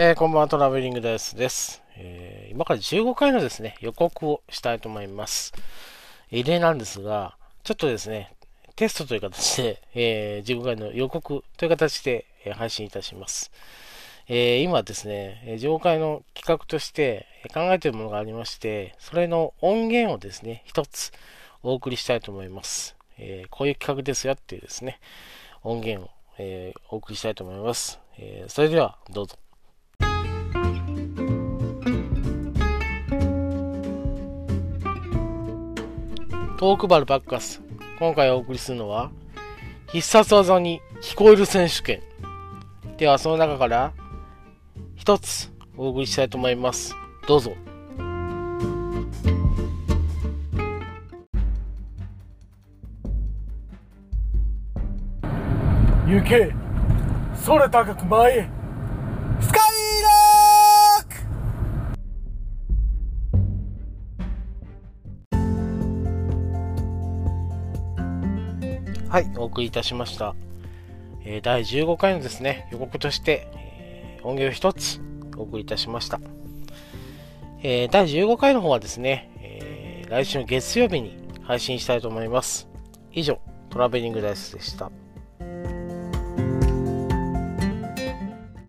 えー、こんばんは、トラベリングダイスです、えー今から15回のですね、予告をしたいと思います。異例なんですが、ちょっとですね、テストという形で、えー15回の予告という形で、え配信いたします。え今ですね、えー15回の企画として考えているものがありまして、それの音源をですね、一つお送りしたいと思います。えこういう企画ですよっていうですね、音源を、えお送りしたいと思います。えそれでは、どうぞ。トークバルバッカス。今回お送りするのは、必殺技に聞こえる選手権。では、その中から、一つお送りしたいと思います。どうぞ。行け空高く前へスカはい、お送りいたしました。えー第15回のですね、予告として、えー音源を一つお送りいたしました。えー第15回の方はですね、え来週の月曜日に配信したいと思います。以上、トラベリングダイスでした。